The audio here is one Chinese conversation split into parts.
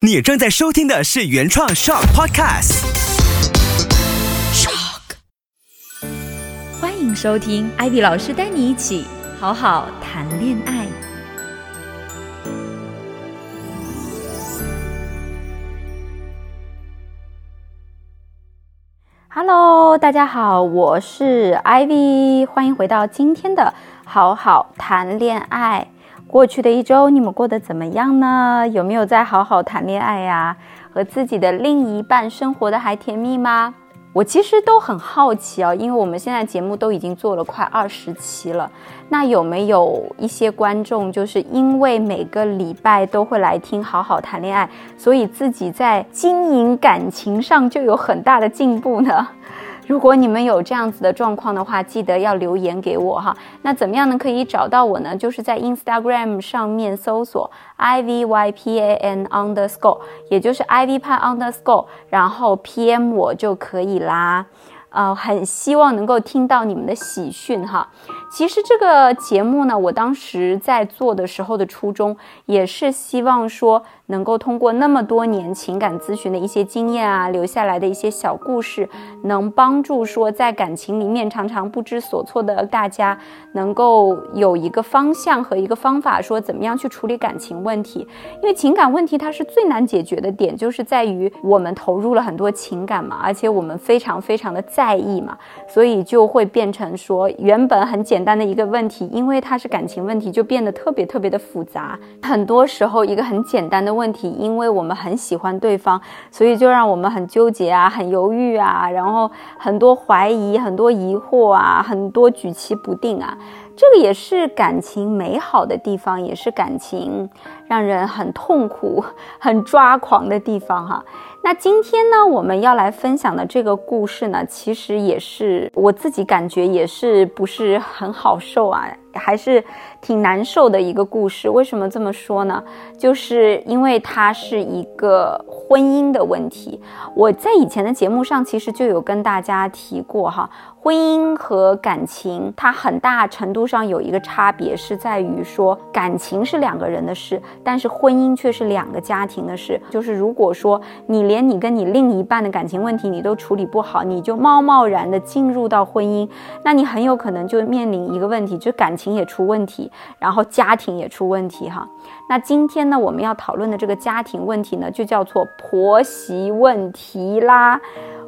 你正在收听的是原创 Shock Podcast。Shock，欢迎收听艾比老师带你一起好好谈恋爱。Hello，大家好，我是 Ivy，欢迎回到今天的好好谈恋爱。过去的一周，你们过得怎么样呢？有没有在好好谈恋爱呀？和自己的另一半生活的还甜蜜吗？我其实都很好奇哦，因为我们现在节目都已经做了快二十期了，那有没有一些观众就是因为每个礼拜都会来听好好谈恋爱，所以自己在经营感情上就有很大的进步呢？如果你们有这样子的状况的话，记得要留言给我哈。那怎么样呢？可以找到我呢？就是在 Instagram 上面搜索 i v y p a n underscore，也就是 i v p a n underscore，然后 PM 我就可以啦。呃，很希望能够听到你们的喜讯哈。其实这个节目呢，我当时在做的时候的初衷，也是希望说。能够通过那么多年情感咨询的一些经验啊，留下来的一些小故事，能帮助说在感情里面常常不知所措的大家，能够有一个方向和一个方法，说怎么样去处理感情问题。因为情感问题它是最难解决的点，就是在于我们投入了很多情感嘛，而且我们非常非常的在意嘛，所以就会变成说原本很简简单的一个问题，因为它是感情问题，就变得特别特别的复杂。很多时候一个很简单的。问题，因为我们很喜欢对方，所以就让我们很纠结啊，很犹豫啊，然后很多怀疑，很多疑惑啊，很多举棋不定啊。这个也是感情美好的地方，也是感情 让人很痛苦、很抓狂的地方哈。那今天呢，我们要来分享的这个故事呢，其实也是我自己感觉也是不是很好受啊，还是挺难受的一个故事。为什么这么说呢？就是因为它是一个婚姻的问题。我在以前的节目上其实就有跟大家提过哈。婚姻和感情，它很大程度上有一个差别，是在于说感情是两个人的事，但是婚姻却是两个家庭的事。就是如果说你连你跟你另一半的感情问题你都处理不好，你就贸贸然的进入到婚姻，那你很有可能就面临一个问题，就感情也出问题，然后家庭也出问题哈。那今天呢，我们要讨论的这个家庭问题呢，就叫做婆媳问题啦。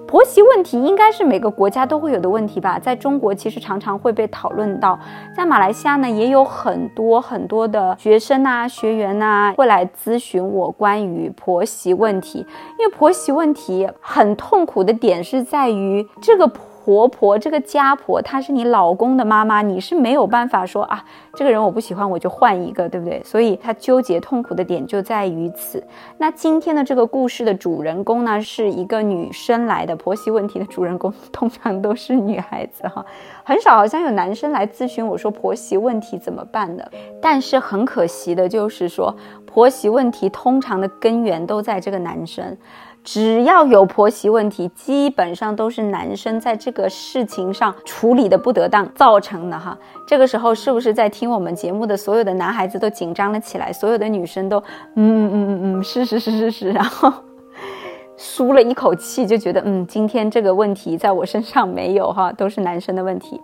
婆媳问题应该是每个国家都会有的问题吧，在中国其实常常会被讨论到，在马来西亚呢也有很多很多的学生啊、学员呐会来咨询我关于婆媳问题，因为婆媳问题很痛苦的点是在于这个。婆婆婆这个家婆，她是你老公的妈妈，你是没有办法说啊，这个人我不喜欢，我就换一个，对不对？所以她纠结痛苦的点就在于此。那今天的这个故事的主人公呢，是一个女生来的。婆媳问题的主人公通常都是女孩子哈，很少好像有男生来咨询我说婆媳问题怎么办的。但是很可惜的就是说，婆媳问题通常的根源都在这个男生。只要有婆媳问题，基本上都是男生在这个事情上处理的不得当造成的哈。这个时候是不是在听我们节目的所有的男孩子都紧张了起来？所有的女生都嗯嗯嗯嗯是是是是是，然后舒了一口气，就觉得嗯，今天这个问题在我身上没有哈，都是男生的问题。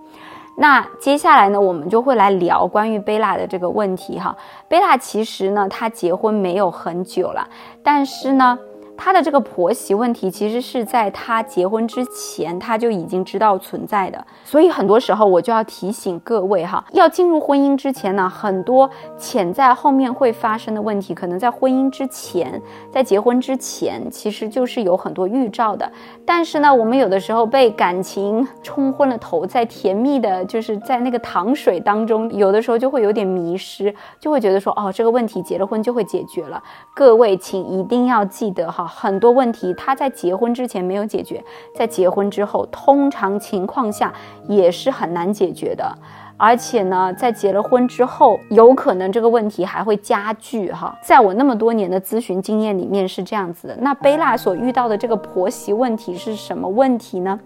那接下来呢，我们就会来聊关于贝拉的这个问题哈。贝拉其实呢，她结婚没有很久了，但是呢。她的这个婆媳问题，其实是在她结婚之前，她就已经知道存在的。所以很多时候，我就要提醒各位哈，要进入婚姻之前呢，很多潜在后面会发生的问题，可能在婚姻之前，在结婚之前，其实就是有很多预兆的。但是呢，我们有的时候被感情冲昏了头，在甜蜜的，就是在那个糖水当中，有的时候就会有点迷失，就会觉得说，哦，这个问题结了婚就会解决了。各位，请一定要记得哈。很多问题他在结婚之前没有解决，在结婚之后，通常情况下也是很难解决的。而且呢，在结了婚之后，有可能这个问题还会加剧哈。在我那么多年的咨询经验里面是这样子的。那贝拉所遇到的这个婆媳问题是什么问题呢？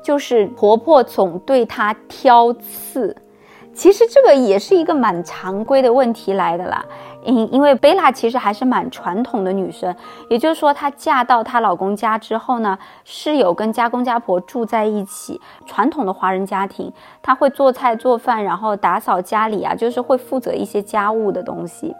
就是婆婆总对她挑刺。其实这个也是一个蛮常规的问题来的啦。因因为贝拉其实还是蛮传统的女生，也就是说她嫁到她老公家之后呢，是有跟家公家婆住在一起，传统的华人家庭，她会做菜做饭，然后打扫家里啊，就是会负责一些家务的东西。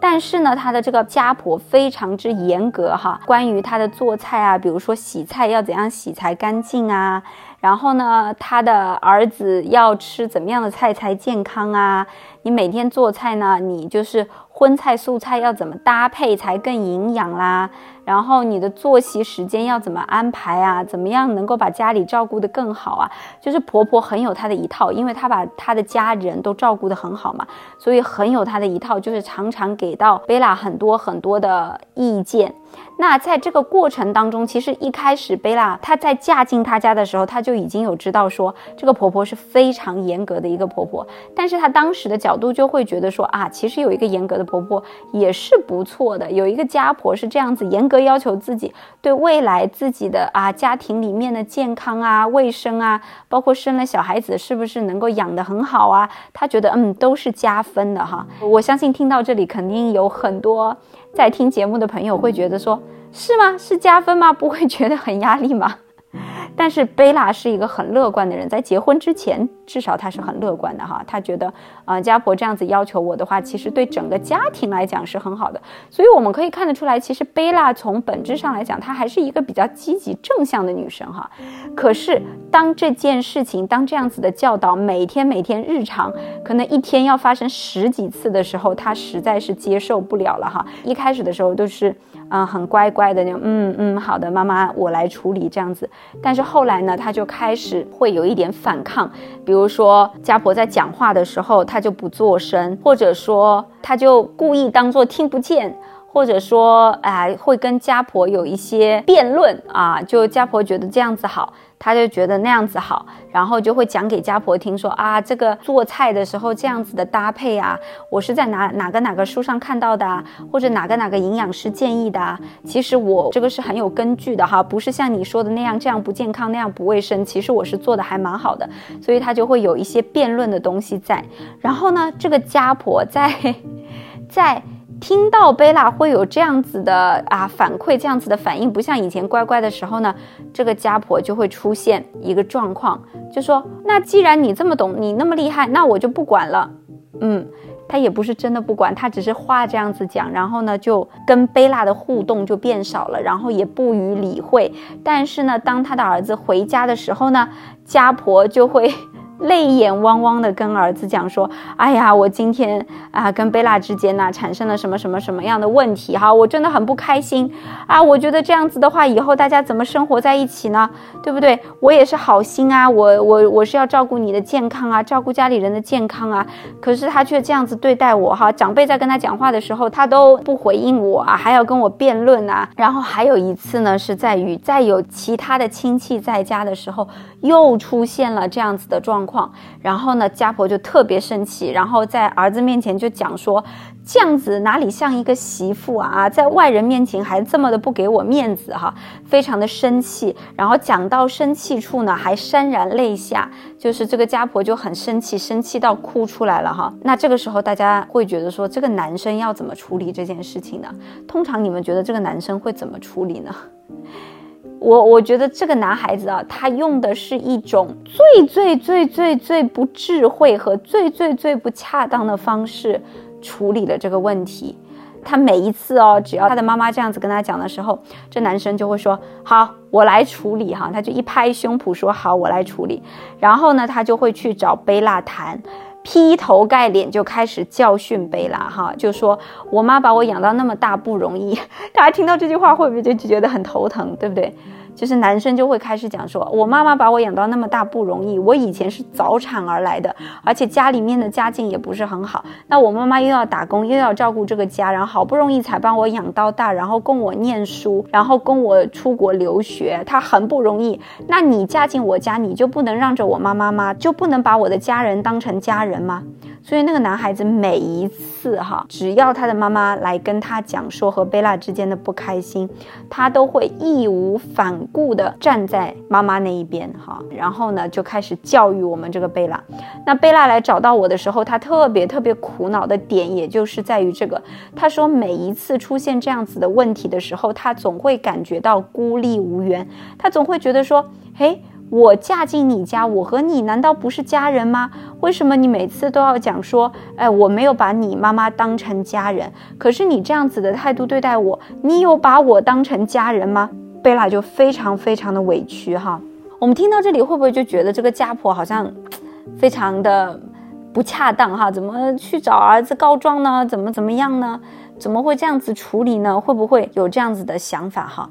但是呢，她的这个家婆非常之严格哈，关于她的做菜啊，比如说洗菜要怎样洗才干净啊。然后呢，他的儿子要吃怎么样的菜才健康啊？你每天做菜呢，你就是荤菜素菜要怎么搭配才更营养啦？然后你的作息时间要怎么安排啊？怎么样能够把家里照顾得更好啊？就是婆婆很有她的一套，因为她把她的家人都照顾得很好嘛，所以很有她的一套，就是常常给到贝拉很多很多的意见。那在这个过程当中，其实一开始贝拉她在嫁进她家的时候，她就已经有知道说这个婆婆是非常严格的一个婆婆，但是她当时的角度就会觉得说啊，其实有一个严格的婆婆也是不错的，有一个家婆是这样子严格要求自己，对未来自己的啊家庭里面的健康啊、卫生啊，包括生了小孩子是不是能够养得很好啊，他觉得嗯都是加分的哈。我相信听到这里肯定有很多。在听节目的朋友会觉得说，是吗？是加分吗？不会觉得很压力吗？但是贝拉是一个很乐观的人，在结婚之前，至少他是很乐观的哈。他觉得，啊，家婆这样子要求我的话，其实对整个家庭来讲是很好的。所以我们可以看得出来，其实贝拉从本质上来讲，她还是一个比较积极正向的女生哈。可是当这件事情，当这样子的教导每天每天日常，可能一天要发生十几次的时候，她实在是接受不了了哈。一开始的时候都是。嗯，很乖乖的那种，嗯嗯，好的，妈妈，我来处理这样子。但是后来呢，他就开始会有一点反抗，比如说家婆在讲话的时候，他就不做声，或者说他就故意当做听不见。或者说，哎，会跟家婆有一些辩论啊，就家婆觉得这样子好，他就觉得那样子好，然后就会讲给家婆听，说啊，这个做菜的时候这样子的搭配啊，我是在哪哪个哪个书上看到的，或者哪个哪个营养师建议的，其实我这个是很有根据的哈，不是像你说的那样这样不健康那样不卫生，其实我是做的还蛮好的，所以他就会有一些辩论的东西在，然后呢，这个家婆在 在。听到贝拉会有这样子的啊反馈，这样子的反应，不像以前乖乖的时候呢，这个家婆就会出现一个状况，就说：那既然你这么懂，你那么厉害，那我就不管了。嗯，他也不是真的不管，他只是话这样子讲，然后呢，就跟贝拉的互动就变少了，然后也不予理会。但是呢，当他的儿子回家的时候呢，家婆就会。泪眼汪汪的跟儿子讲说：“哎呀，我今天啊跟贝拉之间呢产生了什么什么什么样的问题哈，我真的很不开心啊！我觉得这样子的话，以后大家怎么生活在一起呢？对不对？我也是好心啊，我我我是要照顾你的健康啊，照顾家里人的健康啊，可是他却这样子对待我哈。长辈在跟他讲话的时候，他都不回应我啊，还要跟我辩论啊。然后还有一次呢，是在于在有其他的亲戚在家的时候，又出现了这样子的状。”况，然后呢，家婆就特别生气，然后在儿子面前就讲说，这样子哪里像一个媳妇啊，在外人面前还这么的不给我面子哈，非常的生气。然后讲到生气处呢，还潸然泪下，就是这个家婆就很生气，生气到哭出来了哈。那这个时候大家会觉得说，这个男生要怎么处理这件事情呢？通常你们觉得这个男生会怎么处理呢？我我觉得这个男孩子啊，他用的是一种最最最最最不智慧和最最最不恰当的方式处理了这个问题。他每一次哦，只要他的妈妈这样子跟他讲的时候，这男生就会说：“好，我来处理。”哈，他就一拍胸脯说：“好，我来处理。”然后呢，他就会去找贝拉谈，劈头盖脸就开始教训贝拉。哈，就说：“我妈把我养到那么大不容易。” 大家听到这句话会不会就觉得很头疼，对不对？就是男生就会开始讲说，我妈妈把我养到那么大不容易，我以前是早产而来的，而且家里面的家境也不是很好。那我妈妈又要打工，又要照顾这个家，然后好不容易才帮我养到大，然后供我念书，然后供我出国留学，她很不容易。那你嫁进我家，你就不能让着我妈妈吗？就不能把我的家人当成家人？吗？所以那个男孩子每一次哈，只要他的妈妈来跟他讲说和贝拉之间的不开心，他都会义无反顾的站在妈妈那一边哈，然后呢就开始教育我们这个贝拉。那贝拉来找到我的时候，他特别特别苦恼的点，也就是在于这个，他说每一次出现这样子的问题的时候，他总会感觉到孤立无援，他总会觉得说，嘿。我嫁进你家，我和你难道不是家人吗？为什么你每次都要讲说，哎，我没有把你妈妈当成家人？可是你这样子的态度对待我，你有把我当成家人吗？贝拉就非常非常的委屈哈。我们听到这里会不会就觉得这个家婆好像非常的不恰当哈？怎么去找儿子告状呢？怎么怎么样呢？怎么会这样子处理呢？会不会有这样子的想法哈？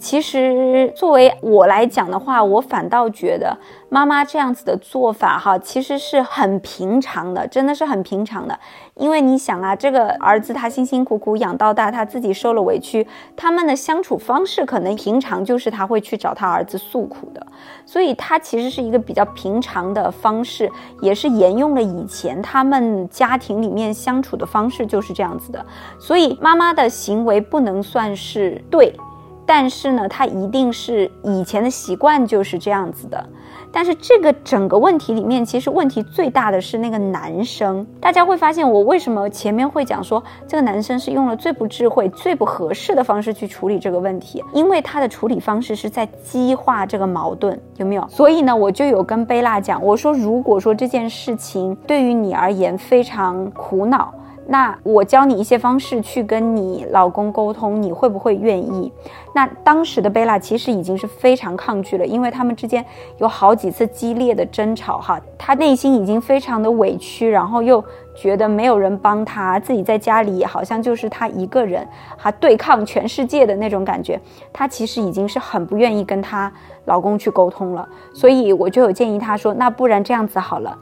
其实，作为我来讲的话，我反倒觉得妈妈这样子的做法，哈，其实是很平常的，真的是很平常的。因为你想啊，这个儿子他辛辛苦苦养到大，他自己受了委屈，他们的相处方式可能平常就是他会去找他儿子诉苦的，所以他其实是一个比较平常的方式，也是沿用了以前他们家庭里面相处的方式就是这样子的。所以妈妈的行为不能算是对。但是呢，他一定是以前的习惯就是这样子的。但是这个整个问题里面，其实问题最大的是那个男生。大家会发现，我为什么前面会讲说这个男生是用了最不智慧、最不合适的方式去处理这个问题？因为他的处理方式是在激化这个矛盾，有没有？所以呢，我就有跟贝拉讲，我说如果说这件事情对于你而言非常苦恼。那我教你一些方式去跟你老公沟通，你会不会愿意？那当时的贝拉其实已经是非常抗拒了，因为他们之间有好几次激烈的争吵，哈，她内心已经非常的委屈，然后又觉得没有人帮她，自己在家里好像就是她一个人，哈，对抗全世界的那种感觉，她其实已经是很不愿意跟她老公去沟通了，所以我就有建议她说，那不然这样子好了。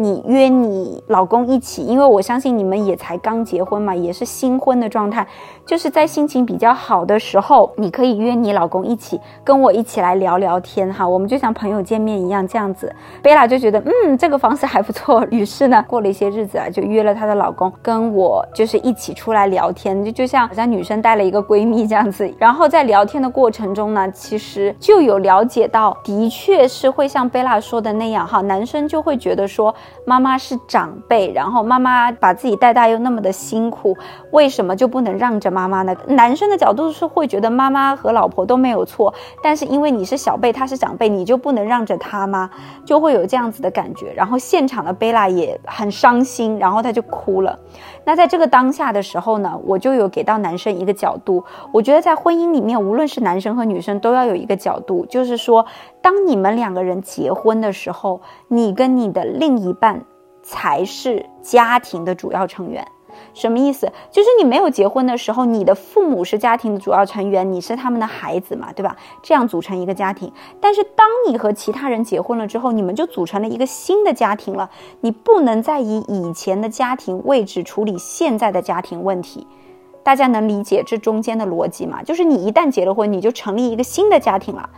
你约你老公一起，因为我相信你们也才刚结婚嘛，也是新婚的状态，就是在心情比较好的时候，你可以约你老公一起跟我一起来聊聊天哈，我们就像朋友见面一样这样子。贝拉就觉得嗯这个方式还不错，于是呢过了一些日子啊，就约了她的老公跟我就是一起出来聊天，就就像好像女生带了一个闺蜜这样子。然后在聊天的过程中呢，其实就有了解到，的确是会像贝拉说的那样哈，男生就会觉得说。妈妈是长辈，然后妈妈把自己带大又那么的辛苦，为什么就不能让着妈妈呢？男生的角度是会觉得妈妈和老婆都没有错，但是因为你是小辈，他是长辈，你就不能让着他吗？就会有这样子的感觉。然后现场的贝拉也很伤心，然后他就哭了。那在这个当下的时候呢，我就有给到男生一个角度，我觉得在婚姻里面，无论是男生和女生都要有一个角度，就是说。当你们两个人结婚的时候，你跟你的另一半才是家庭的主要成员。什么意思？就是你没有结婚的时候，你的父母是家庭的主要成员，你是他们的孩子嘛，对吧？这样组成一个家庭。但是当你和其他人结婚了之后，你们就组成了一个新的家庭了。你不能再以以前的家庭位置处理现在的家庭问题。大家能理解这中间的逻辑吗？就是你一旦结了婚，你就成立一个新的家庭了。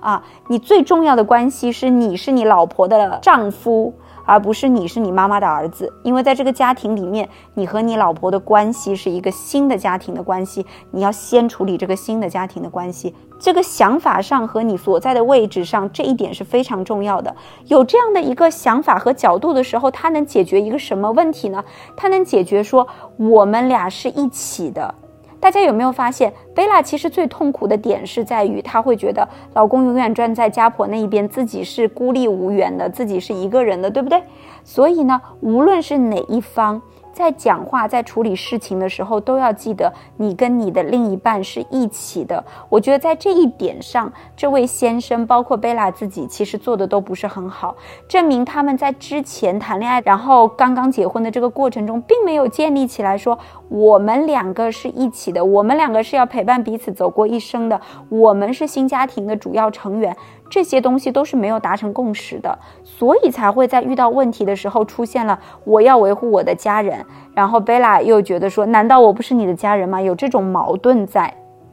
啊，你最重要的关系是你是你老婆的丈夫。而不是你是你妈妈的儿子，因为在这个家庭里面，你和你老婆的关系是一个新的家庭的关系，你要先处理这个新的家庭的关系。这个想法上和你所在的位置上，这一点是非常重要的。有这样的一个想法和角度的时候，它能解决一个什么问题呢？它能解决说我们俩是一起的。大家有没有发现，贝拉其实最痛苦的点是在于，她会觉得老公永远站在家婆那一边，自己是孤立无援的，自己是一个人的，对不对？所以呢，无论是哪一方。在讲话、在处理事情的时候，都要记得你跟你的另一半是一起的。我觉得在这一点上，这位先生，包括贝拉自己，其实做的都不是很好，证明他们在之前谈恋爱，然后刚刚结婚的这个过程中，并没有建立起来说我们两个是一起的，我们两个是要陪伴彼此走过一生的，我们是新家庭的主要成员。这些东西都是没有达成共识的，所以才会在遇到问题的时候出现了我要维护我的家人，然后贝拉又觉得说，难道我不是你的家人吗？有这种矛盾在。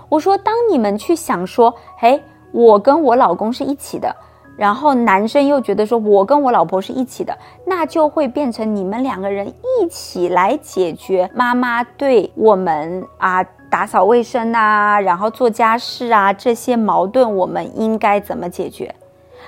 我说，当你们去想说，诶，我跟我老公是一起的，然后男生又觉得说，我跟我老婆是一起的，那就会变成你们两个人一起来解决妈妈对我们啊打扫卫生呐，然后做家事啊这些矛盾，我们应该怎么解决？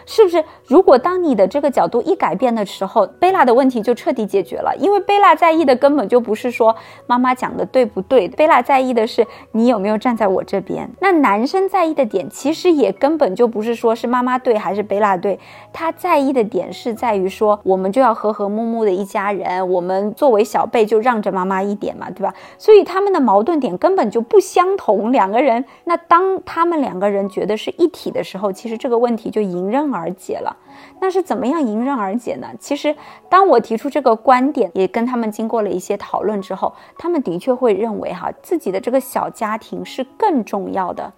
是不是？如果当你的这个角度一改变的时候，贝拉的问题就彻底解决了。因为贝拉在意的根本就不是说妈妈讲的对不对，贝拉在意的是你有没有站在我这边。那男生在意的点其实也根本就不是说是妈妈对还是贝拉对，他在意的点是在于说我们就要和和睦睦的一家人，我们作为小辈就让着妈妈一点嘛，对吧？所以他们的矛盾点根本就不相同。两个人，那当他们两个人觉得是一体的时候，其实这个问题就迎刃而。而解了，那是怎么样迎刃而解呢？其实，当我提出这个观点，也跟他们经过了一些讨论之后，他们的确会认为哈，自己的这个小家庭是更重要的，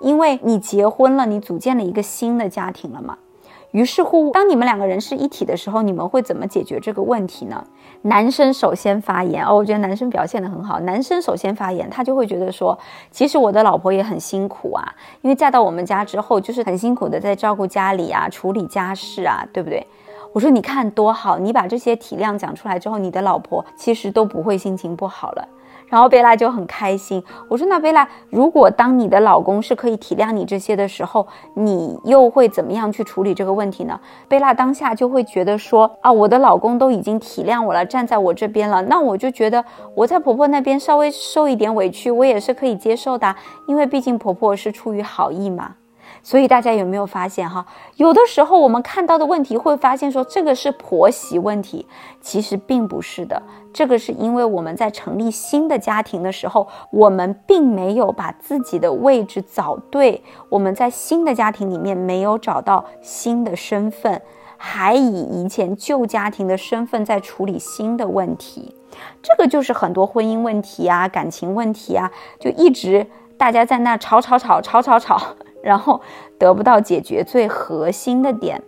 因为你结婚了，你组建了一个新的家庭了嘛。于是乎，当你们两个人是一体的时候，你们会怎么解决这个问题呢？男生首先发言哦，我觉得男生表现得很好。男生首先发言，他就会觉得说，其实我的老婆也很辛苦啊，因为嫁到我们家之后，就是很辛苦的在照顾家里啊，处理家事啊，对不对？我说你看多好，你把这些体谅讲出来之后，你的老婆其实都不会心情不好了。然后贝拉就很开心。我说：“那贝拉，如果当你的老公是可以体谅你这些的时候，你又会怎么样去处理这个问题呢？”贝拉当下就会觉得说：“啊，我的老公都已经体谅我了，站在我这边了，那我就觉得我在婆婆那边稍微受一点委屈，我也是可以接受的，因为毕竟婆婆是出于好意嘛。”所以大家有没有发现哈？有的时候我们看到的问题会发现说这个是婆媳问题，其实并不是的。这个是因为我们在成立新的家庭的时候，我们并没有把自己的位置找对，我们在新的家庭里面没有找到新的身份，还以以前旧家庭的身份在处理新的问题。这个就是很多婚姻问题啊、感情问题啊，就一直大家在那吵吵吵吵吵吵。然后得不到解决最核心的点，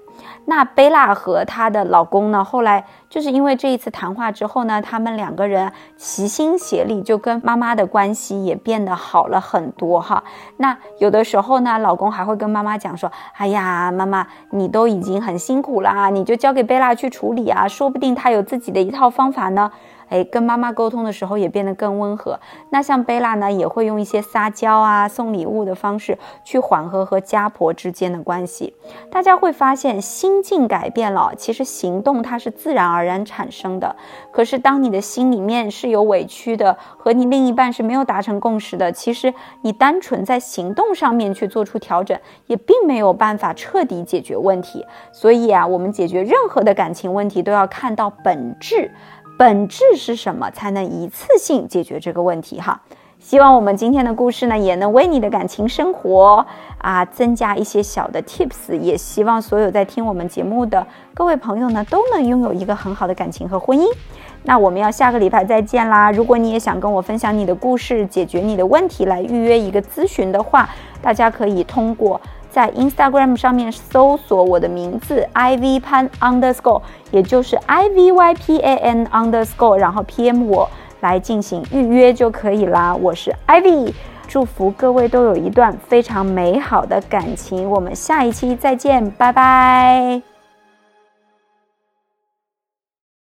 那贝拉和她的老公呢？后来就是因为这一次谈话之后呢，他们两个人齐心协力，就跟妈妈的关系也变得好了很多哈。那有的时候呢，老公还会跟妈妈讲说：“哎呀，妈妈，你都已经很辛苦啦，你就交给贝拉去处理啊，说不定她有自己的一套方法呢。”哎，跟妈妈沟通的时候也变得更温和。那像贝拉呢，也会用一些撒娇啊、送礼物的方式去缓和和家婆之间的关系。大家会发现，心境改变了，其实行动它是自然而然产生的。可是，当你的心里面是有委屈的，和你另一半是没有达成共识的，其实你单纯在行动上面去做出调整，也并没有办法彻底解决问题。所以啊，我们解决任何的感情问题，都要看到本质。本质是什么才能一次性解决这个问题？哈，希望我们今天的故事呢，也能为你的感情生活啊增加一些小的 tips。也希望所有在听我们节目的各位朋友呢，都能拥有一个很好的感情和婚姻。那我们要下个礼拜再见啦！如果你也想跟我分享你的故事，解决你的问题，来预约一个咨询的话，大家可以通过。在 Instagram 上面搜索我的名字 Ivy Pan Underscore，也就是 I V Y P A N Underscore，然后 PM 我来进行预约就可以啦。我是 Ivy，祝福各位都有一段非常美好的感情。我们下一期再见，拜拜。